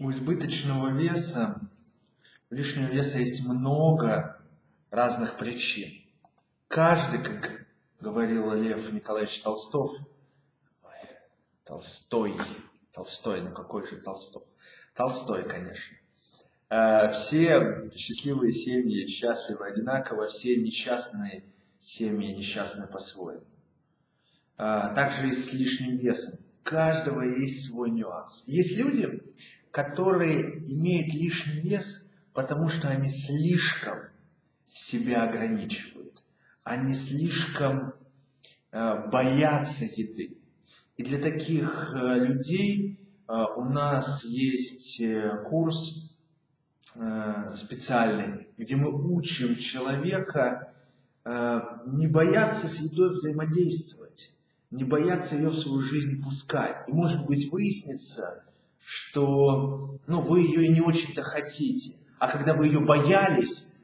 У избыточного веса, лишнего веса есть много разных причин. Каждый, как говорил Лев Николаевич Толстов, ой, Толстой, Толстой, ну какой же Толстов? Толстой, конечно. Э, все счастливые семьи счастливы одинаково, все несчастные семьи несчастны по-своему. Э, также и с лишним весом. У каждого есть свой нюанс. Есть люди, которые имеют лишний вес, потому что они слишком себя ограничивают. Они слишком э, боятся еды. И для таких э, людей э, у нас есть курс специальный, где мы учим человека не бояться с едой взаимодействовать, не бояться ее в свою жизнь пускать. И может быть выяснится, что ну, вы ее и не очень-то хотите. А когда вы ее боялись,